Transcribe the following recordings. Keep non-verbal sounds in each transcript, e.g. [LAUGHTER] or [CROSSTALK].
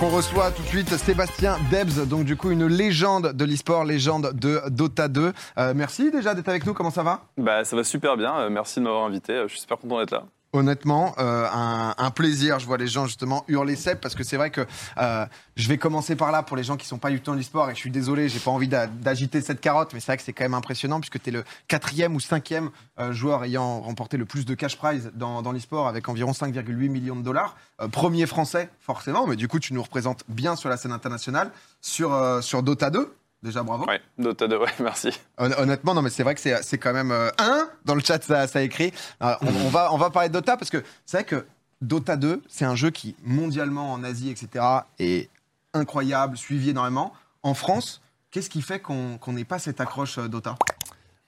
Qu'on reçoit tout de suite, Sébastien Debs, donc du coup une légende de l'e-sport, légende de Dota 2. Euh, merci déjà d'être avec nous, comment ça va? Bah ça va super bien, euh, merci de m'avoir invité, euh, je suis super content d'être là. Honnêtement, euh, un, plaisir. Je vois les gens justement hurler Seb parce que c'est vrai que euh, je vais commencer par là pour les gens qui sont pas du tout dans l'e-sport et je suis désolé, j'ai pas envie d'a- d'agiter cette carotte, mais c'est vrai que c'est quand même impressionnant puisque tu es le quatrième ou cinquième euh, joueur ayant remporté le plus de cash prize dans, dans l'e-sport avec environ 5,8 millions de dollars. Euh, premier français forcément, mais du coup tu nous représentes bien sur la scène internationale sur, sur Dota 2. Déjà bravo. Ouais, Dota 2, ouais, merci. Hon- Honnêtement, non, mais c'est vrai que c'est quand même euh, un dans le chat, ça, ça écrit. On, on va on va parler de Dota parce que c'est vrai que Dota 2, c'est un jeu qui mondialement en Asie, etc., est incroyable, suivi énormément. En France, qu'est-ce qui fait qu'on qu'on n'ait pas cette accroche euh, Dota?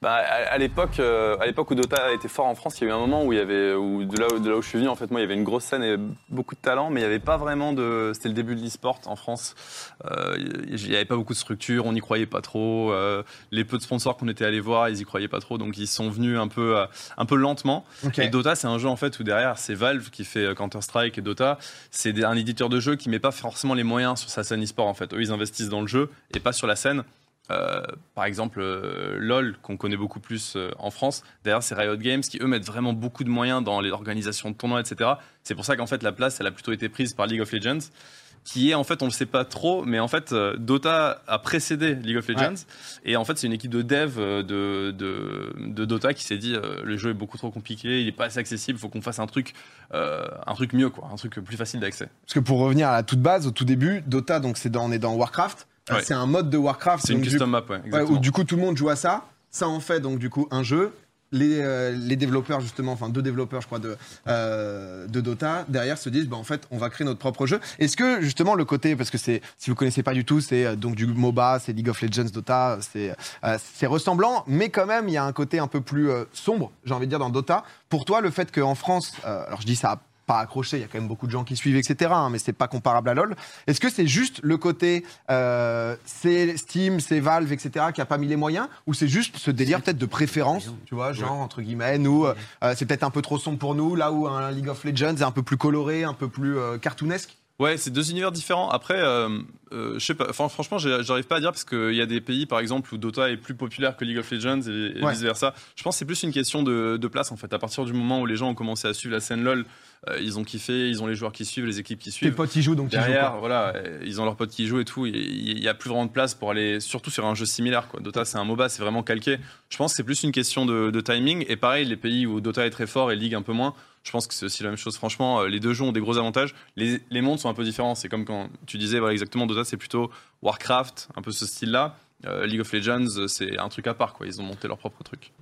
Bah, à, à l'époque, euh, à l'époque où Dota était fort en France, il y a eu un moment où il y avait, où de là, où- de là où je suis venu, en fait, moi, il y avait une grosse scène et beaucoup de talent, mais il n'y avait pas vraiment de. C'était le début de l'e-sport en France. Euh, il n'y avait pas beaucoup de structure, on n'y croyait pas trop. euh, les peu de sponsors qu'on était allés voir, ils y croyaient pas trop, donc ils sont venus un peu, euh, un peu lentement. Ok. Et Dota, c'est un jeu en fait où derrière, c'est Valve qui fait euh, Counter-Strike et Dota. C'est un éditeur de jeu qui met pas forcément les moyens sur sa scène e-sport en fait. Eux, ils investissent dans le jeu et pas sur la scène. Euh, par exemple, euh, LoL, qu'on connaît beaucoup plus euh, en France, derrière, c'est Riot Games qui, eux, mettent vraiment beaucoup de moyens dans l'organisation de tournois, etc. C'est pour ça qu'en fait, la place, elle a plutôt été prise par League of Legends, qui est, en fait, on le sait pas trop, mais en fait, Dota a précédé League of Legends. Et en fait, c'est une équipe de dev de, de, de Dota qui s'est dit le jeu est beaucoup trop compliqué, il est pas assez accessible, il faut qu'on fasse un truc, un truc mieux, quoi, un truc plus facile d'accès. Parce que pour revenir à la toute base, au tout début, Dota, donc c'est dans, on est dans Warcraft. Ouais. C'est un mode de Warcraft. C'est une custom map, ouais, exactement. où du coup tout le monde joue à ça. Ça en fait donc du coup un jeu. Les, euh, les développeurs justement, enfin deux développeurs je crois de, euh, de Dota derrière se disent bah, en fait on va créer notre propre jeu. Est-ce que justement le côté parce que c'est si vous connaissez pas du tout c'est euh, donc du MOBA, c'est League of Legends, Dota, c'est c'est ressemblant mais quand même il y a un côté un peu plus sombre j'ai envie de dire dans Dota. Pour toi le fait qu'en France, alors je dis ça pas accroché, il y a quand même beaucoup de gens qui suivent, etc. hein, mais c'est pas comparable à LoL. Est-ce que c'est juste le côté euh, c'est Steam, c'est Valve, etc. qui a pas mis les moyens, ou c'est juste ce délire peut-être de préférence, tu vois, genre entre guillemets, nous, euh, euh, c'est peut-être un peu trop sombre pour nous, là où un League of Legends est un peu plus coloré, un peu plus euh, cartoonesque. Ouais, c'est deux univers différents. Après, euh, euh, je sais pas. Franchement, j'arrive pas à dire parce qu'il y a des pays, par exemple, où Dota est plus populaire que League of Legends et, et Ouais. vice versa. Je pense que c'est plus une question de, de place en fait. À partir du moment où les gens ont commencé à suivre la scène LoL, euh, ils ont kiffé, ils ont les joueurs qui suivent, les équipes qui suivent. potes y jouent, donc. Derrière, quoi. voilà, euh, ils ont leurs potes qui jouent et tout. Il y a plus vraiment de place pour aller, surtout sur un jeu similaire. Quoi. Dota, c'est un MOBA, c'est vraiment calqué. Je pense que c'est plus une question de, de timing. Et pareil, les pays où Dota est très fort et League un peu moins, je pense que c'est aussi la même chose. Franchement, euh, les deux jeux ont des gros avantages. Les, mondes sont un peu différents. C'est comme quand tu disais, voilà, exactement, Dota, c'est plutôt Warcraft, un peu ce style-là. Euh, League of Legends, c'est un truc à part. Quoi. Ils ont monté leur propre truc.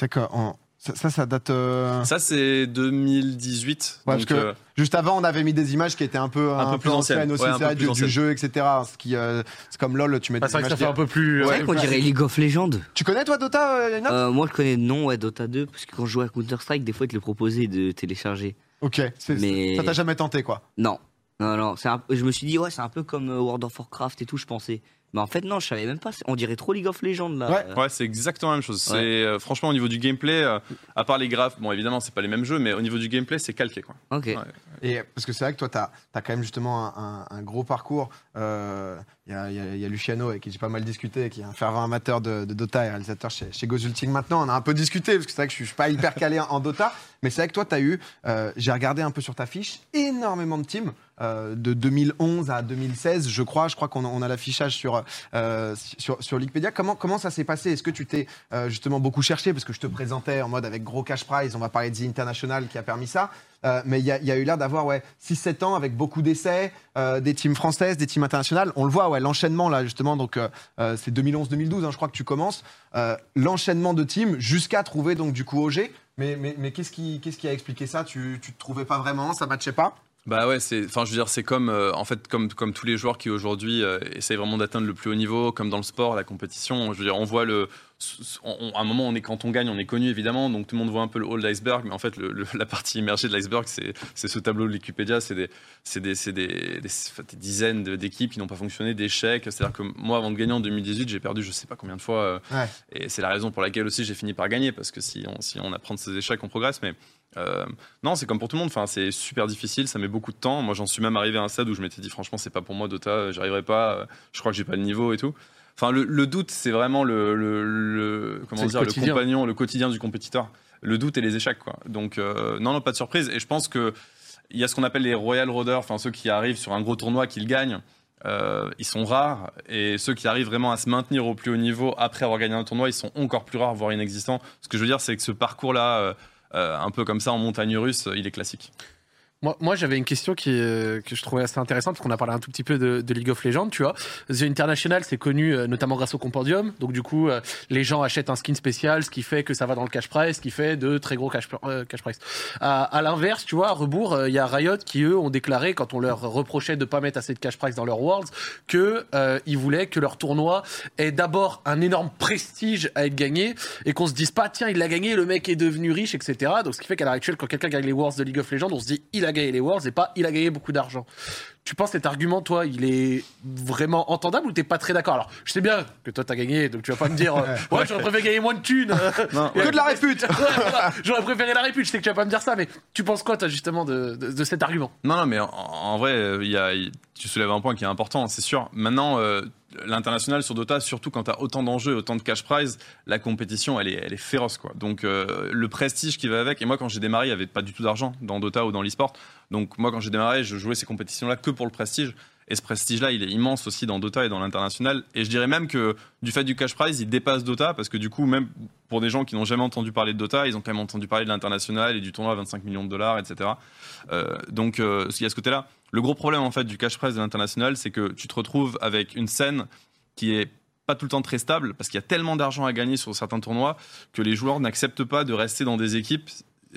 D'accord. en- Ça, ça, ça date. euh, Ça, c'est 2018. Ouais, donc, parce que euh, Juste avant, on avait mis des images qui étaient un peu, Un peu plus anciennes. aussi, Ouais, un c'est peu vrai, plus du, jeu, etc. Ce qui, euh, c'est comme LoL, tu mets Ah, des vrai que ça images. fait un peu plus. Ouais, ouais, C'est vrai qu'on bah, dirait League of Legends. Tu connais toi Dota, euh, Lena Euh, moi, je connais nom, ouais, Dota 2, parce que quand je jouais à Counter-Strike, des fois, ils te le proposaient de télécharger. Ok. c'est- mais- Ça t'a jamais tenté quoi? Non. Non, non, un- je me suis dit, ouais, c'est un peu comme World of Warcraft et tout, je pensais. Mais en fait, non, je savais même pas. On dirait trop League of Legends, là. Ouais. Ouais, c'est exactement la même chose. Ouais. C'est euh, franchement au niveau du gameplay, euh, à part les graphes, bon évidemment c'est pas les mêmes jeux, mais au niveau du gameplay c'est calqué quoi. Ok. Ouais. Et parce que c'est vrai que toi, tu as, quand même justement un, un- un gros parcours. Euh, Il y, a, Luciano avec qui j'ai pas mal discuté, qui est un fervent amateur de, Dota et réalisateur chez, chez Gozulting maintenant. On a un peu discuté parce que c'est vrai que je suis, pas hyper calé en, Dota. Mais c'est vrai que toi, tu as eu, euh, j'ai regardé un peu sur ta fiche, énormément de teams. euh, de 2011 à 2016, je crois. Je crois qu'on a, l'affichage sur, euh, sur, sur Wikipédia. Comment, comment ça s'est passé? Est-ce que tu t'es justement beaucoup cherché? Parce que je te présentais en mode avec gros cash prize, on va parler de The International qui a permis ça. Euh, mais il y, y a eu l'air d'avoir ouais, 6-7 ans avec beaucoup d'essais, euh, des teams françaises, des teams internationales. On le voit, ouais, l'enchaînement là justement, donc euh, euh, c'est 2011-2012, hein, je crois que tu commences. Euh, l'enchaînement de teams jusqu'à trouver donc du coup OG. Mais, mais, mais qu'est-ce qui, qui a expliqué ça? Tu tu te trouvais pas vraiment? Ça matchait pas? Bah ouais, c'est, enfin, je veux dire, c'est comme, euh, en fait, comme, comme tous les joueurs qui aujourd'hui euh, essayent vraiment d'atteindre le plus haut niveau, comme dans le sport, la compétition. Je veux dire, on voit le, on- on- à un moment, on est, quand on gagne, on est connu évidemment, donc tout le monde voit un peu le haut de l'iceberg, mais en fait, le- le- [LAUGHS] la partie immergée de l'iceberg, c'est c'est ce tableau de Wikipédia, c'est des, c'est des, c'est des, des- enfin, des dizaines d'équipes qui n'ont pas fonctionné, d'échecs. C'est-à-dire que moi, avant de gagner en 2018, j'ai perdu je sais pas combien de fois, euh, Ouais. et c'est la raison pour laquelle aussi j'ai fini par gagner, parce que si on, si on apprend de ses échecs, on progresse, mais. Euh, non, c'est comme pour tout le monde. Enfin, c'est super difficile, ça met beaucoup de temps. Moi, j'en suis même arrivé à un stade où je m'étais dit, franchement, c'est pas pour moi, Dota, j'y arriverai pas. euh, Je crois que j'ai pas le niveau et tout. Enfin, le, le doute, c'est vraiment le, le- le- comment dire, le, compagnon, le quotidien du compétiteur. Le doute et les échecs, quoi. Donc, euh, non, non, pas de surprise. Et je pense que il y a ce qu'on appelle les Royal Roaders, enfin ceux qui arrivent sur un gros tournoi, qui le gagnent. Euh, ils sont rares et ceux qui arrivent vraiment à se maintenir au plus haut niveau après avoir gagné un tournoi, ils sont encore plus rares, voire inexistants. Ce que je veux dire, c'est que ce parcours-là, euh, euh, un peu comme ça en montagne russe, il est classique. Moi, moi j'avais une question qui, euh, que je trouvais assez intéressante, parce qu'on a parlé un tout petit peu de, de League of Legends, tu vois. The International, c'est connu euh, notamment grâce au compendium. Donc, du coup, euh, les gens achètent un skin spécial, ce qui fait que ça va dans le cash price, ce qui fait de très gros cash, euh, cash price. À, à l'inverse, tu vois, à rebours, euh, il y a Riot qui, eux, ont déclaré, quand on leur reprochait de pas mettre assez de cash price dans leurs Worlds, que euh, ils voulaient que leur tournoi ait d'abord un énorme prestige à être gagné et qu'on se dise pas, tiens, il l'a gagné, le mec est devenu riche, etc. Donc, ce qui fait qu'à l'heure actuelle, quand quelqu'un gagne les Worlds de League of Legends, on se dit, il a gagné les Worlds et pas, il a gagné beaucoup d'argent. Tu penses cet argument, toi, il est vraiment entendable ou t'es pas très d'accord? Alors, je sais bien que toi, t'as gagné, donc tu vas pas me dire, euh, ouais, j'aurais préféré gagner moins de thunes. Non, [LAUGHS] Que de la répute [LAUGHS] J'aurais préféré la répute, je sais que tu vas pas me dire ça, mais tu penses quoi, toi, justement, de, de- de cet argument? Non, non, mais en, en vrai, euh, il y a, tu soulèves un point qui est important, c'est sûr. Maintenant, euh, l'international sur Dota, surtout quand tu as autant d'enjeux, autant de cash prize, la compétition, elle est, elle est féroce. Quoi. Donc, euh, le prestige qui va avec. Et moi, quand j'ai démarré, il n'y avait pas du tout d'argent dans Dota ou dans l'e-sport. Donc, moi, quand j'ai démarré, je jouais ces compétitions-là que pour le prestige. Et ce prestige-là, il est immense aussi dans Dota et dans l'international. Et je dirais même que du fait du cash prize, il dépasse Dota parce que du coup, même pour des gens qui n'ont jamais entendu parler de Dota, ils ont quand même entendu parler de l'international et du tournoi à 25 millions de dollars, etc. Euh, donc, euh, il y a ce côté-là. Le gros problème en fait du cash prize de l'international, c'est que tu te retrouves avec une scène qui est pas tout le temps très stable parce qu'il y a tellement d'argent à gagner sur certains tournois que les joueurs n'acceptent pas de rester dans des équipes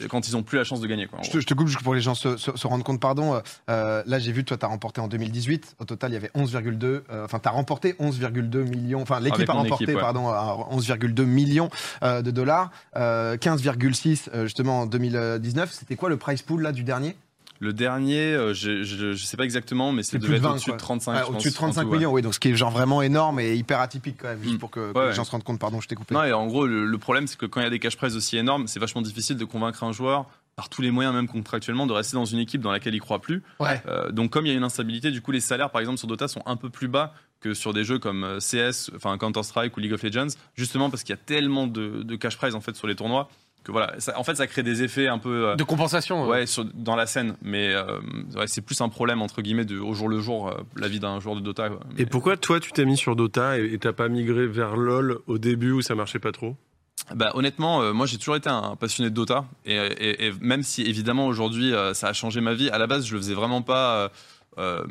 quand ils ont plus la chance de gagner. Quoi, Je te, je te coupe juste pour que les gens se, se- se rendent compte, pardon. euh, euh, là, j'ai vu, toi, tu as remporté en 2018. Au total, il y avait 11,2. euh, Enfin, tu as remporté 11,2 millions. Enfin, l'équipe a remporté, équipe, ouais. pardon, à 11,2 millions euh, de dollars. Euh, 15,6 euh, justement en 2019. C'était quoi le price pool là du dernier? Le dernier, euh, je, je sais pas exactement, mais C'est devait de être 20, au-dessus de quoi. 35. Ouais, je Au-dessus de pense, en 35 tout, ouais. millions, oui. Donc, ce qui est genre vraiment énorme et hyper atypique quand même, juste Mm. pour que, que Ouais, les gens se rendent compte. Pardon, je t'ai coupé. Non, et en gros, le, le problème, c'est que quand il y a des cash prizes aussi énormes, c'est vachement difficile de convaincre un joueur, par tous les moyens, même contractuellement, de rester dans une équipe dans laquelle il croit plus. Ouais. Euh, donc, comme il y a une instabilité, du coup, les salaires, par exemple, sur Dota sont un peu plus bas que sur des jeux comme euh, CS, enfin Counter-Strike ou League of Legends, justement parce qu'il y a tellement de, de cash prize en fait sur les tournois que voilà, ça- en fait, ça crée des effets un peu. euh, De compensation. Ouais, sur- dans la scène, mais euh, ouais, c'est plus un problème entre guillemets de, au jour le jour, euh, la vie d'un joueur de Dota. quoi. Mais- Et pourquoi toi tu t'es mis sur Dota et et t'as pas migré vers LoL au début où ça marchait pas trop? Bah, honnêtement, euh, moi j'ai toujours été un passionné de Dota et, et- et même si évidemment aujourd'hui euh, ça a changé ma vie, à la base je le faisais vraiment pas. euh, euh,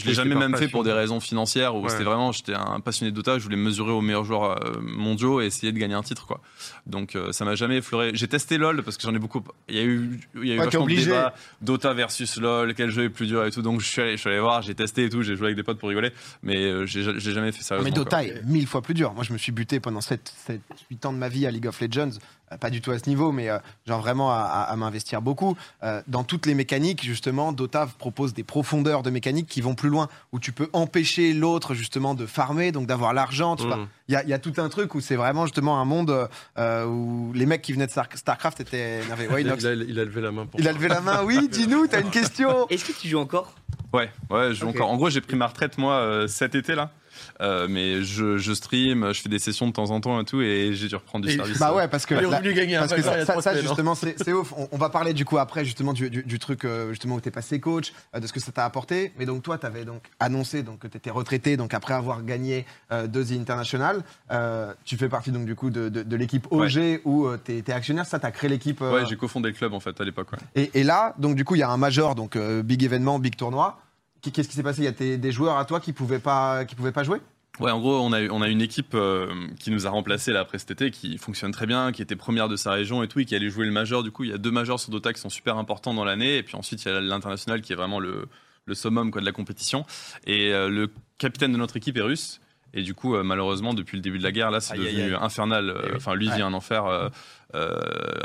je l'ai jamais même fait pour des raisons financières où Ouais. c'était vraiment j'étais un passionné de Dota, je voulais me mesurer aux meilleurs joueurs euh, mondiaux et essayer de gagner un titre quoi. Donc euh, ça m'a jamais effleuré. J'ai testé LoL parce que j'en ai beaucoup. Il y a eu, il y a eu vachement de obligé. débats Dota versus LoL, quel jeu est plus dur et tout. Donc je suis allé, je suis allé voir, j'ai testé et tout, j'ai joué avec des potes pour rigoler, mais euh, j'ai jamais fait ça. Mais Dota est mille fois plus dur. Moi, je me suis buté pendant 7, 7 8 ans de ma vie à League of Legends. Euh, Pas du tout à ce niveau, mais euh, genre vraiment à, à- à m'investir beaucoup. Euh, dans toutes les mécaniques, justement, Dota propose des profondeurs de mécaniques qui vont plus loin, où tu peux empêcher l'autre, justement, de farmer, donc d'avoir l'argent. tu vois. Mhm. Il y, a, y a tout un truc où c'est vraiment, justement, un monde euh, où les mecs qui venaient de Star- StarCraft étaient énervés. Ouais, il, a, il a levé la main pour Il a levé la main. Oui, [LAUGHS] dis-nous, t'as une question Est-ce que tu joues encore? Ouais, ouais, je joue encore. En gros, j'ai pris ma retraite moi euh, cet été là. Euh, mais je, je stream, je fais des sessions de temps en temps et tout, et j'ai dû reprendre du Et- service. Bah ouais, parce que la- gagner Parce que ça, a ça- ça, hein. justement, c'est ouf. On, on va parler du coup après justement du, du- du truc euh, justement où t'es passé coach, euh, de ce que ça t'a apporté. Mais donc toi, t'avais donc annoncé donc que t'étais retraité, donc après avoir gagné euh, deux The International, euh, tu fais partie donc du coup de, de- de l'équipe OG où euh, t'es t'es actionnaire. Ça, t'as créé l'équipe. euh, Ouais, j'ai cofondé le club en fait à l'époque. ouais. et, et là, donc du coup, il y a un major, donc euh, big événement, big tournoi. Qu'est-ce qui s'est passé? Il y a des joueurs à toi qui pouvaient pas, pouvaient pas jouer? Ouais, en gros, on a, on a une équipe euh, qui nous a remplacé là après cet été, qui fonctionne très bien, qui était première de sa région et tout, qui allait jouer le majeur. Du coup, il y a deux majors sur Dota qui sont super importants dans l'année, et puis ensuite il y a l'international qui est vraiment le, le summum quoi, de la compétition. Et euh, le capitaine de notre équipe est russe. Et du coup, euh, malheureusement, depuis le début de la guerre, là, c'est Aïe, devenu aïe. infernal. Euh, Eh. Enfin, lui vit un enfer. euh,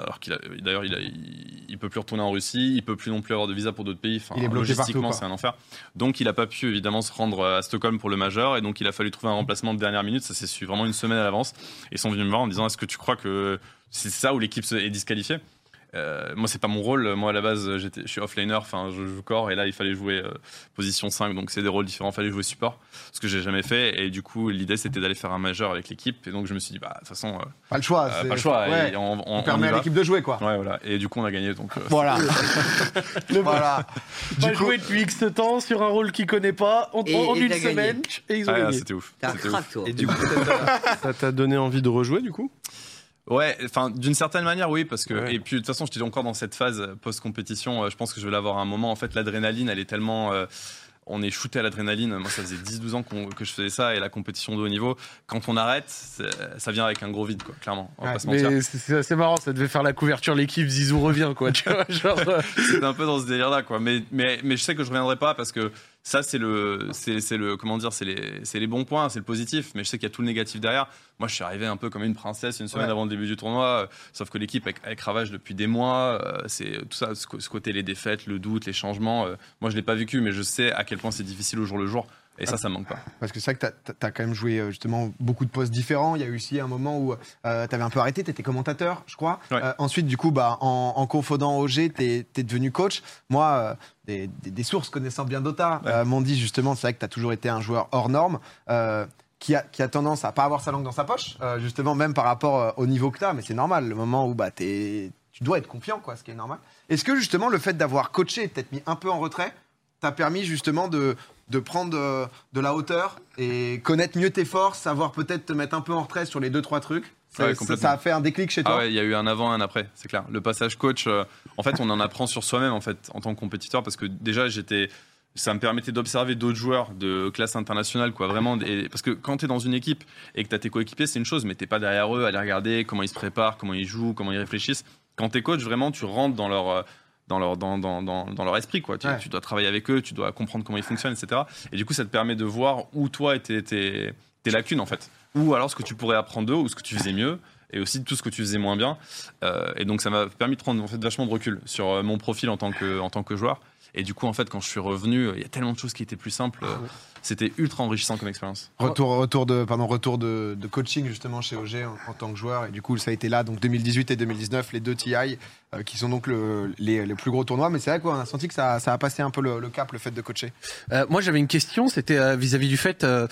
alors qu'il a, d'ailleurs, il, a- il, il peut plus retourner en Russie, il peut plus non plus avoir de visa pour d'autres pays. Enfin, Il est bloqué logistiquement, partout, c'est un enfer. Donc, il a pas pu évidemment se rendre à Stockholm pour le majeur, et donc il a fallu trouver un remplacement de dernière minute. Ça s'est su vraiment une semaine à l'avance. Et ils sont venus me voir en disant Est-ce que tu crois que c'est ça où l'équipe est disqualifiée? Euh, moi, c'est pas mon rôle. Moi, à la base, j'étais, je suis offlaner, enfin, je joue corps, et là, il fallait jouer euh, position 5, donc c'est des rôles différents. Il fallait jouer support, ce que j'ai jamais fait. Et du coup, l'idée, c'était d'aller faire un majeur avec l'équipe. Et donc, je me suis dit, bah, de toute façon, euh, Pas le choix. euh, pas le choix. Ouais. et on, on- On on permet à l'équipe de jouer, quoi. Ouais, voilà. Et du coup, on a gagné. Donc, euh, Voilà. [LAUGHS] voilà. [LAUGHS] Pas Du coup, joué depuis X temps sur un rôle qu'il connaît pas en, Et- en et une semaine et ils ont ah, gagné. c'était ouf. C'était ouf. crack, toi. Et du coup, [LAUGHS] Ça t'a donné envie de rejouer du coup? Ouais, enfin d'une certaine manière oui parce que Ouais. et puis de toute façon j'étais encore dans cette phase post compétition. je pense que je vais l'avoir à un moment. En fait, l'adrénaline, elle est tellement euh, on est shooté à l'adrénaline. Moi, ça faisait 10-12 ans que je faisais ça et la compétition de haut niveau. Quand on arrête, ça vient avec un gros vide, quoi, clairement. On va Ouais, pas se mentir. Mais c'est assez marrant, ça devait faire la couverture l'équipe Zizou revient quoi, tu vois, [LAUGHS] genre euh, [LAUGHS] un peu dans ce délire-là, quoi. Mais, mais, mais je sais que je reviendrai pas parce que ça, c'est le, c'est, c'est le, comment dire, c'est les, c'est les bons points, c'est le positif. Mais je sais qu'il y a tout le négatif derrière. Moi, je suis arrivé un peu comme une princesse une semaine Ouais. avant le début du tournoi. euh, Sauf que l'équipe, elle, elle depuis des mois. euh, c'est tout ça, ce côté, les défaites, le doute, les changements. euh, moi, je l'ai pas vécu, mais je sais à quel point c'est difficile au jour le jour. Et ça, ça manque pas. Parce que c'est vrai que tu as, quand même joué euh, justement beaucoup de postes différents. Il y a eu aussi un moment où tu avais un peu arrêté, tu étais commentateur, je crois. Ouais. Euh, ensuite, du coup, bah, en, en confondant OG, tu es, devenu coach. Moi, euh, des, des- des sources connaissant bien Dota Ouais. euh, m'ont dit justement, c'est vrai que tu as toujours été un joueur hors norme. euh, qui a, qui a tendance à pas avoir sa langue dans sa poche, euh, justement, même par rapport euh, au niveau que tu as, mais c'est normal, le moment où bah, tu dois être confiant, quoi, ce qui est normal. Est-ce que justement le fait d'avoir coaché peut-être mis un peu en retrait, t'a permis justement de, de prendre euh, de la hauteur et connaître mieux tes forces, savoir peut-être te mettre un peu en retrait sur les deux trois trucs. Ça, Ouais, ça- complètement. ça a fait un déclic chez Ah toi. ouais, il y a eu un avant et un après, c'est clair. Le passage coach, euh, en fait, on en apprend sur soi-même en fait en tant que compétiteur parce que déjà j'étais ça me permettait d'observer d'autres joueurs de classe internationale quoi vraiment et- parce que quand tu es dans une équipe et que tu as tes coéquipiers c'est une chose mais t'es pas derrière eux à les regarder comment ils se préparent comment ils jouent comment ils réfléchissent quand tu es coach vraiment tu rentres dans leur euh, dans leur, dans, dans, dans, leur esprit. Quoi. Tu, Ouais. tu dois travailler avec eux, tu dois comprendre comment ils fonctionnent, etc. Et du coup, ça te permet de voir où toi et tes, lacunes, en fait. Ou alors ce que tu pourrais apprendre d'eux, ou ce que tu faisais mieux, et aussi tout ce que tu faisais moins bien. Euh, et donc, ça m'a permis de prendre en fait, vachement de recul sur euh, mon profil en tant, que, en tant que joueur. Et du coup, en fait, quand je suis revenu, il y a tellement de choses qui étaient plus simples. euh, C'était ultra enrichissant comme expérience. Retour, retour, de, pardon, retour de, de coaching justement chez OG en, en tant que joueur. Et du coup, ça a été là, donc 2018 et 2019, les deux TI, euh, qui sont donc le- les, les plus gros tournois. Mais c'est vrai qu'on a senti que ça, ça a passé un peu le, le cap, le fait de coacher. Euh, moi, j'avais une question, c'était euh, vis-à-vis du fait, euh,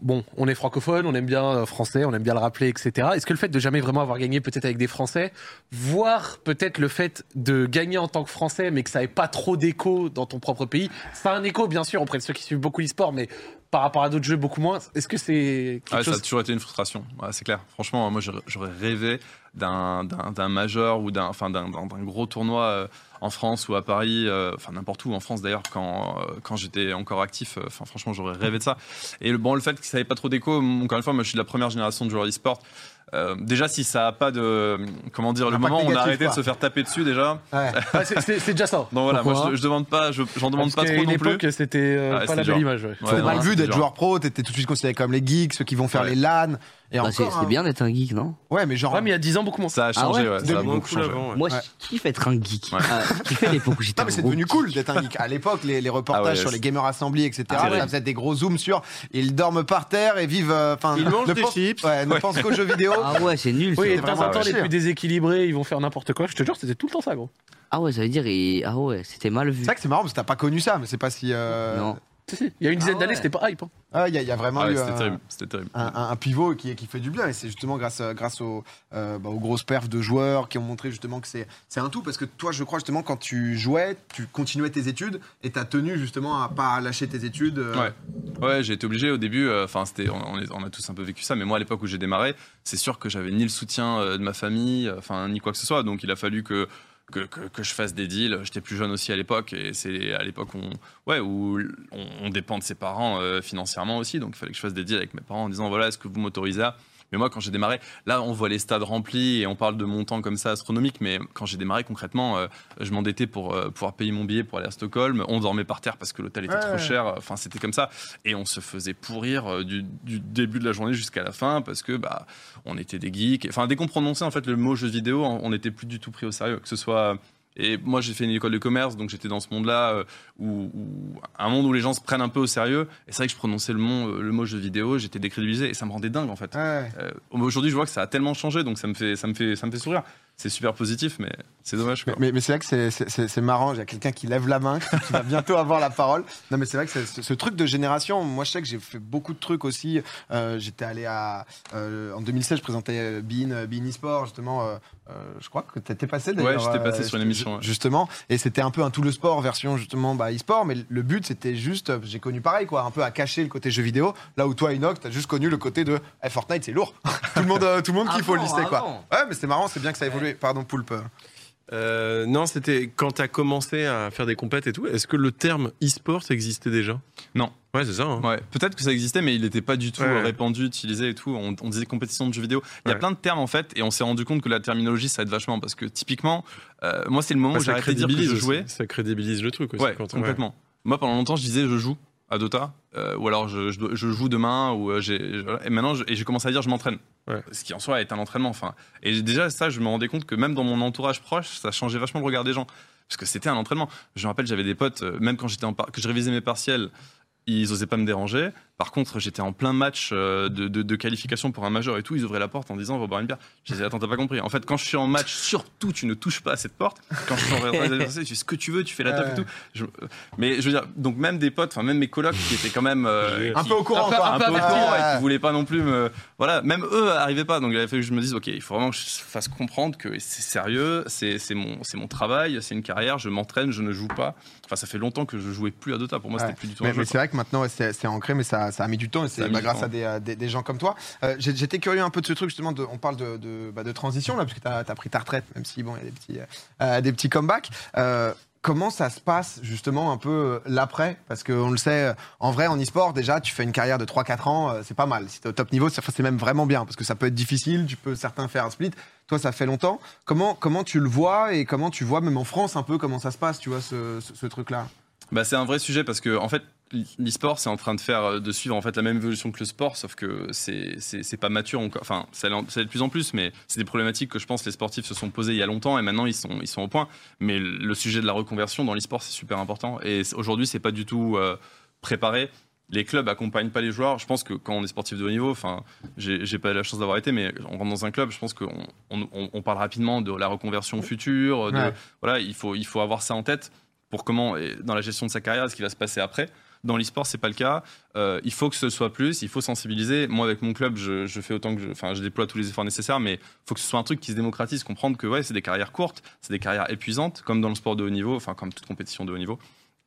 bon, on est francophone, on aime bien euh, français, on aime bien le rappeler, etc. Est-ce que le fait de jamais vraiment avoir gagné peut-être avec des Français, voire peut-être le fait de gagner en tant que Français, mais que ça n'ait pas trop d'écho dans ton propre pays, ça a un écho bien sûr auprès de ceux qui suivent beaucoup l'e-sport, mais par rapport à d'autres jeux beaucoup moins. Est-ce que c'est quelque Ah ouais, Ça chose a toujours été une frustration, Ouais, c'est clair. Franchement, moi j'aurais- rêvé d'un majeur ou d'un enfin, d'un- gros tournoi euh, en France ou à Paris, euh, enfin n'importe où en France d'ailleurs, quand, euh, quand j'étais encore actif. Enfin, franchement, j'aurais rêvé de ça. Et le, bon, le fait que ça n'avait pas trop d'écho, encore une fois, moi je suis de la première génération de joueurs e-sport. Euh, déjà, si ça n'a pas de. Comment dire, le Impact moment où on a négatif, arrêté quoi. de se faire taper dessus déjà. Ouais. [LAUGHS] Ah, c'est- c'est c'est déjà ça. Donc voilà, moi je, je demande pas, je- j'en demande Parce pas trop une non plus. époque, c'était euh, pas c'était la belle dur. image. ouais. Non, mal c'est vu d'être dur. joueur pro, t'étais tout de suite considéré comme les geeks, ceux qui vont faire Ouais. les LAN. Et Bah, c'est encore, c'est hein. bien d'être un geek, non? Ouais, mais genre. Ouais, mais il y a 10 ans, beaucoup moins. Ça a Ah changé, ouais ouais, ça a Beaucoup beaucoup changé. avant, ouais. Moi, Ouais. je kiffe être un geek? Ah, je kiffais l'époque où j'étais Non, mais un c'est gros devenu geek. cool d'être un geek. À l'époque, les, les reportages Ah ouais, sur les c'est- Gamer Assembly, etc., Ah, ça terrible. faisait des gros zooms sur ils dorment par terre et vivent. euh, Enfin, Ils mangent ne des pensent- chips. Ouais, ne pensent qu'aux jeux vidéo. Ah ouais, c'est nul. Oui, ça. et de temps en temps, les plus déséquilibrés, ils vont faire n'importe quoi. Je te jure, c'était tout le temps ça, gros. Ah ouais, ça veut dire. Ah ouais, c'était mal vu. C'est vrai que c'est marrant parce que t'as pas connu ça, mais c'est pas si. euh, Non. Si, si. Il y a une dizaine Ah d'années, c'était pas hype. hein. ah, Il y, a- il y a vraiment Ah ouais, eu c'était un, terrible, un- un- un pivot qui, qui fait du bien. Et c'est justement grâce, grâce aux, euh, bah, aux grosses perfs de joueurs qui ont montré justement que c'est c'est un tout. Parce que toi, je crois justement, quand tu jouais, tu continuais tes études et t'as tenu justement à pas lâcher tes études. euh, Ouais. Ouais, j'ai été obligé au début. euh, Enfin, c'était, on, on a tous un peu vécu ça. Mais moi, à l'époque où j'ai démarré, c'est sûr que j'avais ni le soutien de ma famille, enfin ni quoi que ce soit. Donc, il a fallu que que, je fasse des deals. J'étais plus jeune aussi à l'époque, et c'est à l'époque où, on, où on, on dépend de ses parents euh, financièrement aussi. Donc, il fallait que je fasse des deals avec mes parents en disant voilà, est-ce que vous m'autorisez à Mais moi, quand j'ai démarré, là, on voit les stades remplis et on parle de montants comme ça astronomiques. Mais quand j'ai démarré, concrètement, euh, je m'endettais pour euh, pouvoir payer mon billet pour aller à Stockholm. On dormait par terre parce que l'hôtel était Ouais, trop cher. Enfin, c'était comme ça. Et on se faisait pourrir euh, du, du début de la journée jusqu'à la fin parce que bah, on était des geeks. Enfin, dès qu'on prononçait en fait le mot jeu vidéo, on n'était plus du tout pris au sérieux. Que ce soit et moi, j'ai fait une école de commerce, donc j'étais dans ce monde-là, euh, où, où- un monde où les gens se prennent un peu au sérieux. Et c'est vrai que je prononçais le mot, euh, le mot jeu vidéo, j'étais décrédibilisé, et ça me rendait dingue en fait. Ouais. Euh, Aujourd'hui, je vois que ça a tellement changé, donc ça me fait, ça me fait, ça me fait sourire. C'est super positif, mais c'est dommage. Mais, Quoi. mais, mais c'est vrai que c'est- marrant. Il y a quelqu'un qui lève la main, [LAUGHS] qui va bientôt avoir la parole. Non, mais c'est vrai que ce, ce truc de génération, moi je sais que j'ai fait beaucoup de trucs aussi. Euh, J'étais allé à. euh, en 2016, je présentais Bean, Bean eSport, justement. Euh, je crois que tu étais passé d'ailleurs. Ouais, j'étais passé euh, sur une émission, ouais. Justement. Et c'était un peu un tout le sport version justement bah, e-sport. Mais le but, c'était juste. euh, J'ai connu pareil, quoi. Un peu à cacher le côté jeu vidéo. Là où toi, Inox, t'as juste connu le côté de eh, Fortnite, c'est lourd. [LAUGHS] tout le monde, euh, tout le monde kiffe au lycée, quoi. avant. Ouais, mais c'est marrant, c'est bien que ça a évolué. Pardon, Poulpe. Euh, non, c'était quand tu as commencé à faire des compètes et tout. Est-ce que le terme e-sport existait déjà? Non. Ouais, c'est ça. hein. Ouais, peut-être que ça existait, mais il n'était pas du tout Ouais, répandu, utilisé et tout. On, on disait compétition de jeux vidéo. Il y a plein de termes en fait, et on s'est rendu compte que la terminologie, ça aide vachement parce que typiquement, euh, moi, c'est le moment où j'ai arrêté de dire que je crédibilise jouais. aussi. Ça crédibilise le truc aussi. Ouais, quand- complètement. Moi, pendant longtemps, je disais je joue à Dota, euh, ou alors je, je dois- je joue demain, ou euh, j'ai, et maintenant, je- et j'ai commencé à dire je m'entraîne. Ouais. Ce qui en soi est un entraînement. Enfin, et déjà ça, je me rendais compte que même dans mon entourage proche, ça changeait vachement le regard des gens, parce que c'était un entraînement. Je me rappelle, j'avais des potes, euh, même quand j'étais en par- que je révisais mes partiels, ils osaient pas me déranger. Par contre, j'étais en plein match euh, de, de- de qualification pour un majeur et tout. Ils ouvraient la porte en disant on va boire une bière. Je disais attends, t'as pas compris. En fait, quand je suis en match, surtout, tu ne touches pas à cette porte. Quand je suis en [LAUGHS] tu fais ce que tu veux, tu fais la teuf et tout. Je- mais je veux dire, donc même des potes, enfin même mes colocs qui étaient quand même euh, [LAUGHS] Un qui- peu au courant, un peu- quoi. un peu au courant et qui voulaient pas non plus me. Voilà, même eux arrivaient pas. Donc il a fallu que je me dise, ok, il faut vraiment que je fasse comprendre que c'est sérieux, c'est c'est mon, c'est mon travail, c'est une carrière, je m'entraîne, je ne joue pas. Enfin, ça fait longtemps que je jouais plus à Dota. Pour moi, Ouais. c'était plus du tout Mais, un mais c'est vrai que maintenant, ouais, c'est ancré, mais ça, ça a mis du temps. Et c'est bah, grâce temps. à des, des- des gens comme toi. Euh, J'étais curieux un peu de ce truc, justement. De, on parle de, de, bah, de transition, là, parce que tu as, pris ta retraite, même si, bon, il y a des petits, euh, des petits comebacks. Euh, Comment ça se passe justement un peu euh, l'après? Parce qu'on le sait, en vrai, en e-sport, déjà, tu fais une carrière de 3-4 ans, c'est pas mal. Si t'es au top niveau, c'est même vraiment bien, parce que ça peut être difficile, tu peux certains faire un split. Toi, ça fait longtemps. Comment, comment tu le vois et comment tu vois, même en France, un peu comment ça se passe, tu vois, ce, ce- ce truc-là? Bah, c'est un vrai sujet parce que en fait l'e-sport c'est en train de faire euh, de suivre en fait la même évolution que le sport sauf que c'est c'est c'est pas mature encore enfin ça l'est de plus en plus mais c'est des problématiques que je pense les sportifs se sont posées il y a longtemps et maintenant ils sont ils sont au point mais le sujet de la reconversion dans l'e-sport c'est super important et aujourd'hui c'est pas du tout euh, préparé les clubs accompagnent pas les joueurs. Je pense que quand on est sportif de haut niveau, enfin, j'ai j'ai pas eu la chance d'avoir été, mais on rentre dans un club, je pense qu'on on, parle rapidement de la reconversion future. De, Ouais. Voilà, il faut, il faut avoir ça en tête pour comment, dans la gestion de sa carrière, ce qui va se passer après. Dans l'e-sport, c'est pas le cas. Euh, il faut que ce soit plus, il faut sensibiliser. Moi, avec mon club, je, je fais autant que je, enfin, je déploie tous les efforts nécessaires, mais il faut que ce soit un truc qui se démocratise, comprendre que ouais, c'est des carrières courtes, c'est des carrières épuisantes, comme dans le sport de haut niveau, enfin, comme toute compétition de haut niveau.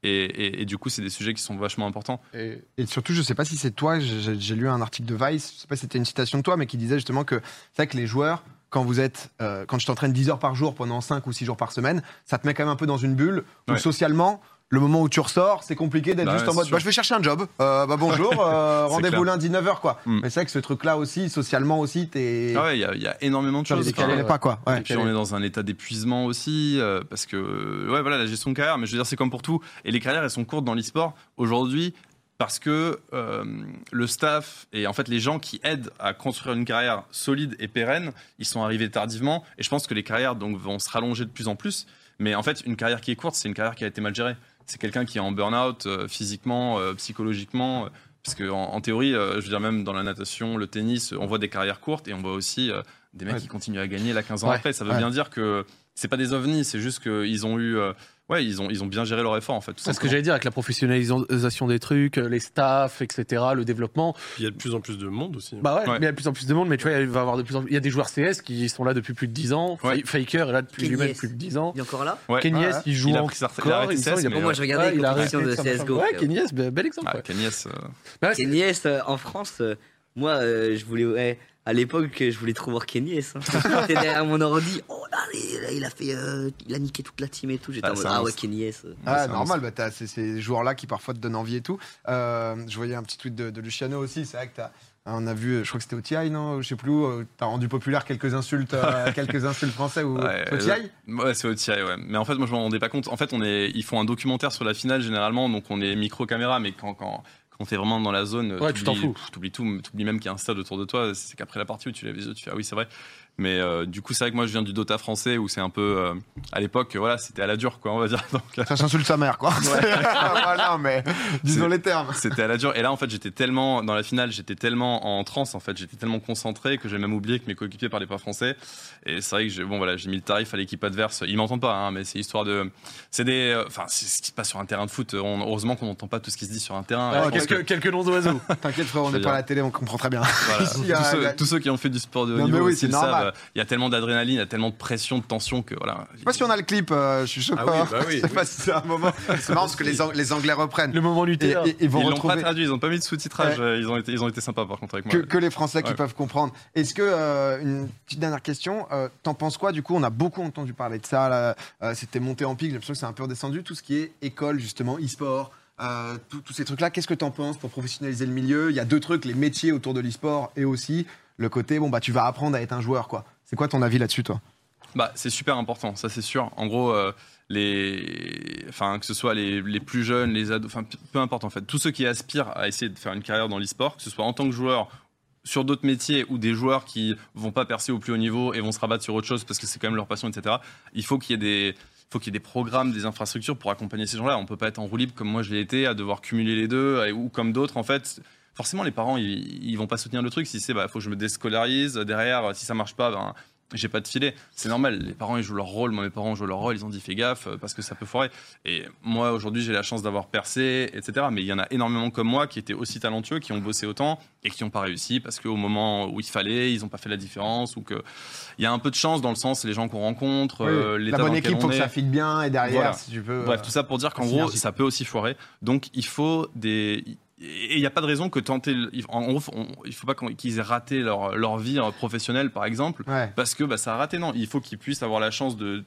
Et, et- et du coup, c'est des sujets qui sont vachement importants. Et, et surtout, je sais pas si c'est toi, j'ai lu un article de Vice, je sais pas si c'était une citation de toi, mais qui disait justement que c'est vrai que les joueurs, quand vous êtes, euh, quand je t'entraîne 10 heures par jour pendant 5 ou 6 jours par semaine, ça te met quand même un peu dans une bulle où Ouais. socialement, le moment où tu ressors, c'est compliqué d'être Bah juste ouais, en mode bah, je vais chercher un job, euh, bah bonjour, [LAUGHS] euh, rendez-vous lundi 9h quoi. Mm. Mais c'est vrai que ce truc-là aussi, socialement aussi, t'es. Ah ouais, il y, a- il y a énormément de choses. les Enfin, décalait pas quoi. Ouais. Et puis on est dans un état d'épuisement aussi, euh, parce que, ouais, voilà, la gestion de carrière, mais je veux dire, c'est comme pour tout. Et les carrières, elles sont courtes dans l'e-sport aujourd'hui parce que euh, le staff et en fait les gens qui aident à construire une carrière solide et pérenne, ils sont arrivés tardivement. Et je pense que les carrières donc, vont se rallonger de plus en plus. Mais en fait, une carrière qui est courte, c'est une carrière qui a été mal gérée. C'est quelqu'un qui est en burn-out euh, physiquement, euh, psychologiquement. euh, parce que en, en théorie, je veux dire, même dans la natation, le tennis, on voit des carrières courtes et on voit aussi des mecs Ouais. qui continuent à gagner là 15 ans Ouais. après. Ça veut Ouais. bien dire que c'est pas des ovnis, c'est juste qu'ils ont eu. Ouais, ils ont, ils ont bien géré leur effort en fait. C'est ce que j'allais dire avec la professionnalisation des trucs, euh, les staffs, etc., le développement. Puis il y a de plus en plus de monde aussi. Bah ouais, Ouais. mais il y a de plus en plus de monde, mais tu vois, il va y avoir de plus en plus. Il y a des joueurs CS qui sont là depuis plus de 10 ans. Ouais. Faker est là depuis lui-même plus de 10 ans. Il est encore là Ouais. Kenny Ouais, S, ouais. il joue Il a encore. pris sa retraite, il a arrêté CS, il a Moi, je regardais Ouais, les compétitions de CSGO. Ouais, Kenny S, bel exemple. Ah, euh, Bah ouais, c'est- Kenny S euh, en France, euh, moi euh, je voulais, ouais, à l'époque je voulais trop voir Kenny S. Hein. J'étais [LAUGHS] derrière mon ordi, oh là, il, il a fait, euh, il a niqué toute la team et tout. J'étais Ah, en mode, ah ouais. Kenny S. Ah, c'est normal, bah, t'as ces, ces joueurs-là qui parfois te donnent envie et tout. Euh, je voyais un petit tweet de, de Luciano aussi, c'est vrai que t'as On a vu, je crois que c'était au TI, non Je sais plus où. euh, T'as rendu populaire quelques insultes, euh, [LAUGHS] quelques insultes français ou Ouais, au TI Ouais, c'est au TI, ouais. Mais en fait, moi, je m'en rendais pas compte. En fait, on est, ils font un documentaire sur la finale généralement, donc on est micro-caméra, mais quand, quand, quand t'es vraiment dans la zone, Ouais, tu t'en fous. T'oublies tout, t'oublies même qu'il y a un stade autour de toi. C'est qu'après la partie où tu lèves les yeux, tu fais ah oui, c'est vrai. Mais euh, du coup, c'est vrai que moi, je viens du Dota français où c'est un peu, euh, à l'époque, voilà, c'était à la dure, quoi, on va dire. [LAUGHS] Donc, euh, Ça s'insulte sa mère, quoi. [LAUGHS] voilà, mais disons les termes. C'était à la dure. Et là, en fait, j'étais tellement, dans la finale, j'étais tellement en transe, en fait, j'étais tellement concentré que j'ai même oublié que mes coéquipiers parlaient pas français. Et c'est vrai que j'ai, bon, voilà, j'ai mis le tarif à l'équipe adverse. Ils m'entendent pas, hein, mais c'est histoire de, c'est des, enfin, c'est ce qui se passe sur un terrain de foot. On- heureusement qu'on n'entend pas tout ce qui se dit sur un terrain. Quelques, que, quelques noms d'oeuvres. [LAUGHS] T'inquiète, frère, on n'est pas à la télé, on comprend très bien. voilà. Ici, tous, ceux, a- tous ceux qui ont fait du sport de haut Non, mais niveau oui, c'est normal. Il y a tellement d'adrénaline, il y a tellement de pression, de tension que voilà. Je sais pas si on a le clip, euh, je suis chaud. Ah oui, bah [LAUGHS] oui. Pas si c'est un moment. C'est marrant parce que les, Ang- les Anglais reprennent. Le moment Et, Nutella. et- ils vont Ils l'ont retrouver pas traduit, ils ont pas mis de sous-titrage. euh, Ils ont été, ils ont été sympas par contre avec moi. que, que les Français qui peuvent comprendre. Est-ce que, euh, une petite dernière question, euh, t'en penses quoi? Du coup, on a beaucoup entendu parler de ça. Euh, C'était monté en pic, j'ai l'impression que c'est un peu redescendu. Tout ce qui est école, justement, e-sport. euh, tous ces trucs-là, qu'est-ce que t'en penses pour professionnaliser le milieu? Il y a deux trucs, les métiers autour de l'e-sport et aussi le côté, bon, bah, tu vas apprendre à être un joueur, quoi. C'est quoi ton avis là-dessus, toi? Bah, c'est super important, ça c'est sûr. En gros, euh, les, enfin que ce soit les, les plus jeunes, les ados, enfin peu importe en fait, tous ceux qui aspirent à essayer de faire une carrière dans l'e-sport, que ce soit en tant que joueur sur d'autres métiers ou des joueurs qui vont pas percer au plus haut niveau et vont se rabattre sur autre chose parce que c'est quand même leur passion, etc. Il faut qu'il y ait des faut qu'il y ait des programmes, des infrastructures pour accompagner ces gens-là. On peut pas être en roue libre comme moi je l'ai été, à devoir cumuler les deux, ou comme d'autres en fait. Forcément, les parents, ils, ils vont pas soutenir le truc. Si c'est, bah, faut que je me déscolarise. Derrière, si ça marche pas, ben, j'ai pas de filet. C'est normal. Les parents, ils jouent leur rôle. Moi, mes parents jouent leur rôle. Ils ont dit, fais gaffe, euh, parce que ça peut foirer. Et moi, aujourd'hui, j'ai la chance d'avoir percé, etc. Mais il y en a énormément comme moi qui étaient aussi talentueux, qui ont bossé autant et qui n'ont pas réussi parce qu'au moment où il fallait, ils n'ont pas fait la différence ou que il y a un peu de chance dans le sens les gens qu'on rencontre, euh, La bonne équipe, faut que ça file bien et derrière, Voilà. si tu peux. Bref, tout ça pour dire qu'en gros, ça peut aussi foirer. Donc, il faut des. Et il n'y a pas de raison que tenter. En gros, on- il ne faut pas qu'ils aient raté leur, leur vie euh, professionnelle, par exemple, Ouais. parce que bah, ça a raté. Non, il faut qu'ils puissent avoir la chance de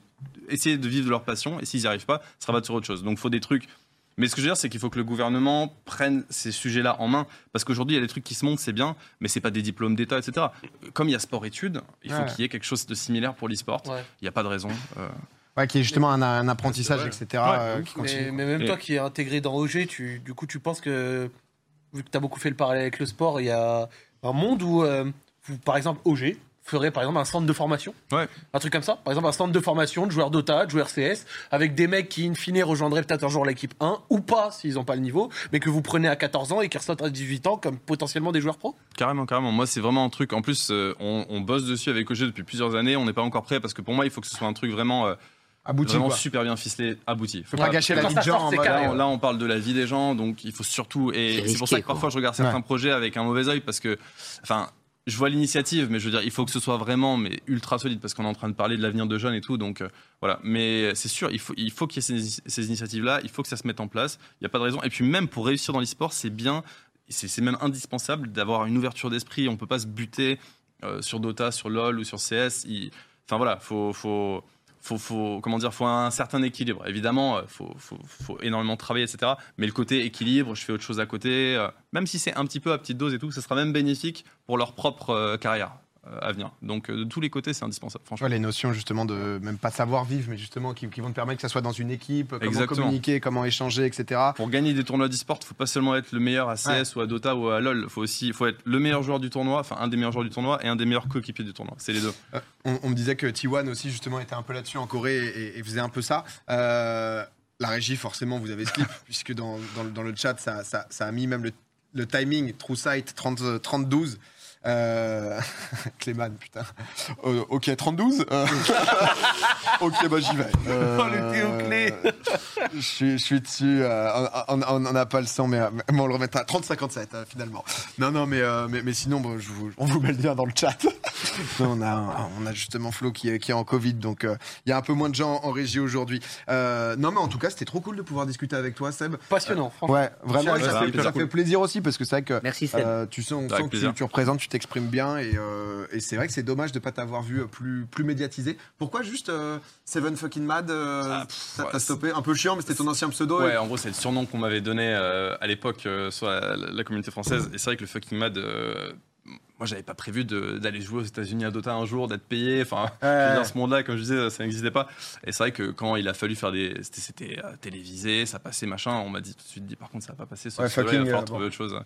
essayer de vivre de leur passion. Et s'ils n'y arrivent pas, se rabattre sur autre chose. Donc, il faut des trucs. Mais ce que je veux dire, c'est qu'il faut que le gouvernement prenne ces sujets-là en main. Parce qu'aujourd'hui, il y a des trucs qui se montent, c'est bien, mais c'est pas des diplômes d'État, etc. Comme il y a sport-études, il faut Ouais. qu'il y ait quelque chose de similaire pour l'e-sport. Il Ouais. n'y a pas de raison. euh, Ouais, qui est justement un, un apprentissage, etc. Ouais, euh, qui continue. Mais, mais même toi qui es intégré dans OG, tu, du coup, tu penses que, vu que tu as beaucoup fait le parallèle avec le sport, il y a un monde où, euh, vous, par exemple, OG ferait par exemple un centre de formation Ouais. Un truc comme ça Par exemple, un centre de formation de joueurs Dota, de joueurs CS, avec des mecs qui, in fine, rejoindraient peut-être un jour l'équipe 1, ou pas, s'ils n'ont pas le niveau, mais que vous prenez à 14 ans et qui ressortent à 18 ans comme potentiellement des joueurs pro Carrément, carrément. Moi, c'est vraiment un truc. En plus, euh, on, on bosse dessus avec OG depuis plusieurs années. On n'est pas encore prêt parce que pour moi, il faut que ce soit un truc vraiment, euh, Abouti, vraiment quoi. super bien ficelé, abouti. Faut Faut pas gâcher la vie ça de gens sort, en c'est mode, carré, Là, on, là, on parle de la vie des gens, donc il faut surtout. Et C'est pour ça que parfois je regarde certains Ouais. projets avec un mauvais œil parce que, enfin, je vois l'initiative, mais je veux dire, il faut que ce soit vraiment mais ultra solide parce qu'on est en train de parler de l'avenir de jeunes et tout, donc euh, voilà. Mais c'est sûr, il faut, il faut qu'il y ait ces, ces initiatives-là, il faut que ça se mette en place. Il n'y a pas de raison. Et puis même pour réussir dans l'e-sport, c'est bien, c'est même indispensable d'avoir une ouverture d'esprit. On peut pas se buter euh, sur Dota, sur LoL ou sur CS. Il- Enfin voilà, faut, faut, faut, faut, comment dire, faut un certain équilibre. Évidemment, euh, faut, faut, faut énormément travailler, etc. Mais le côté équilibre, je fais autre chose à côté, euh, même si c'est un petit peu à petite dose et tout, ça sera même bénéfique pour leur propre euh, carrière à venir. Donc euh, de tous les côtés, c'est indispensable, franchement. Ouais, les notions justement de même pas savoir vivre, mais justement qui, qui vont te permettre que ça soit dans une équipe, comment Exactement. communiquer, comment échanger, etc. Pour gagner des tournois d'e-sport, faut pas seulement être le meilleur à CS ou à Dota ou à LoL, faut aussi faut être le meilleur joueur du tournoi, enfin un des meilleurs joueurs du tournoi et un des meilleurs coéquipiers du tournoi. C'est les deux. Euh, on, on me disait que T1 aussi justement était un peu là-dessus en Corée et, et faisait un peu ça. Euh, la régie, forcément, vous avez ce clip, [LAUGHS] puisque dans, dans le- dans le chat, ça, ça- ça a mis même le, le timing, True Sight 30, 30-12. Euh... [LAUGHS] Clément, putain. Euh, ok, 32 euh, [LAUGHS] Ok, bah j'y vais. Euh, Oh, le Théoclé. je, suis, je suis dessus. euh, on- n'a pas le son, mais, euh, mais on le remettra à 30-57 euh, finalement. Non, non, mais, euh, mais, mais sinon, bon, je vous- on vous met le lien dans le chat. Non, [LAUGHS] on, a, on a justement Flo qui est, qui est en Covid, donc euh, il y a un peu moins de gens en régie aujourd'hui. Euh, non, mais en tout cas, c'était trop cool de pouvoir discuter avec toi, Seb. Passionnant, franchement. Ouais, vraiment, ça, ça fait, plaisir. ça fait plaisir aussi parce que c'est vrai que Merci Seb. euh, tu sens, on Avec sent que tu, tu représentes, tu t'exprimes bien et, euh, et c'est vrai que c'est dommage de pas t'avoir vu euh, plus, plus médiatisé. Pourquoi juste euh, Seven Fucking Mad euh, Ah, pff, ça ouais, t'a stoppé Un peu chiant, mais c'était ton ancien pseudo. Ouais, et- en gros, c'est le surnom qu'on m'avait donné à l'époque sur la, la communauté française. Et c'est vrai que le fucking mad, moi, j'avais pas prévu d'aller jouer aux États-Unis à Dota un jour, d'être payé. Enfin, dire, ce monde-là, comme je disais, ça n'existait pas. Et c'est vrai que quand il a fallu faire des. C'était, télévisé, ça passait, machin. On m'a dit tout de suite, dit, par contre, ça va pas passer. Ce Ouais, fucking, il va falloir euh, trouver autre chose.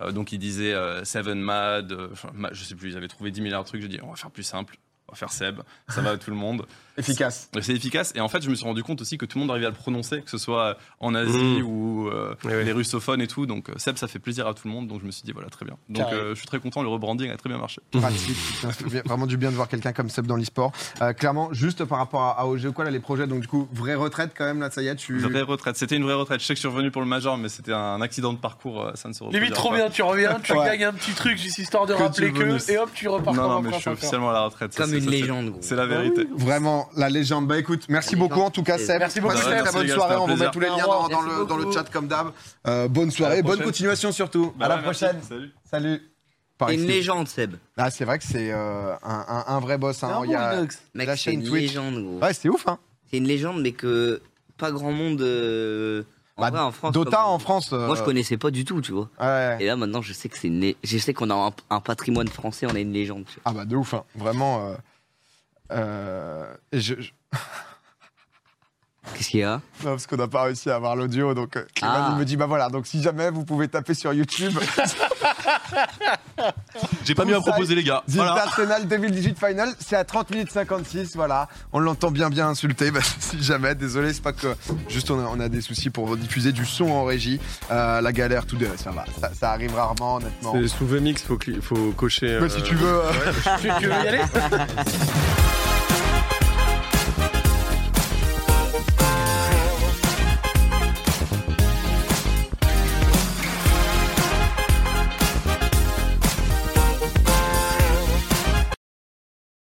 Euh, donc, il disait euh, Seven Mad, euh, je sais plus, ils avaient trouvé 10 milliards de trucs. J'ai dit, on va faire plus simple. On va faire Seb, ça va à tout le monde. Efficace. C'est efficace. Et en fait, je me suis rendu compte aussi que tout le monde arrivait à le prononcer, que ce soit en Asie Mmh. ou euh, ouais. les russophones et tout. Donc, euh, Seb, ça fait plaisir à tout le monde. Donc, je me suis dit, voilà, très bien. Donc, euh, je suis très content. Le rebranding a très bien marché. Pratique. Ça fait bien- vraiment du bien de voir quelqu'un comme Seb dans l'e-sport. Euh, clairement, juste par rapport à, à OG ou quoi, là, les projets, donc du coup, vraie retraite quand même, là, ça y est, tu. Vraie retraite. C'était une vraie retraite. Je sais que je suis revenu pour le major, mais c'était un accident de parcours. Ça ne se Limite trop pas. bien, tu reviens, tu Ouais. gagnes un petit truc juste histoire de Que rappeler bonus. que, et hop, tu repars Non, non, mais je suis officiellement à la retraite. Ça, une ça, c'est- légende, gros. C'est la vérité. Vraiment, la légende. Bah écoute, merci La beaucoup légende. en tout cas, Seb. Merci beaucoup, Seb. très bonne soirée. On vous met tous les liens dans, le, dans le chat comme d'hab. Euh, bonne soirée, bonne continuation surtout. Bah à la ouais, merci. prochaine. Salut. Salut. Une légende, Seb. Ah, c'est vrai que c'est euh, un, un- un vrai boss. hein. Il y a-. La chaîne une Twitch. légende, gros. Ouais, c'est ouf. Hein. C'est une légende, mais que pas grand monde. euh, Bah, vrai, en France. Dota comme- en France. euh, Moi, je connaissais pas du tout, tu vois. Ouais. Et là, maintenant, je sais que c'est une. Je sais qu'on a un, un patrimoine français, on a une légende. tu vois. Ah bah de ouf, hein. vraiment. euh, euh, je, [LAUGHS] Qu'est-ce qu'il y a? Non, parce qu'on n'a pas réussi à avoir l'audio, donc Clément, Ah. il me dit bah voilà, donc si jamais vous pouvez taper sur YouTube, [LAUGHS] J'ai pas mieux à proposer, les gars. Voilà. Arsenal 2018 Final, c'est à 30 minutes 56, voilà. On l'entend bien bien insulté, [LAUGHS] bah, si jamais, désolé, c'est pas que juste on a, on a des soucis pour diffuser du son en régie. Euh, la galère, tout de ça va, ça, ça arrive rarement, honnêtement. C'est sous VMix, faut, faut cocher. Mais euh, si tu veux. [LAUGHS] euh, Tu, tu veux y aller? [LAUGHS]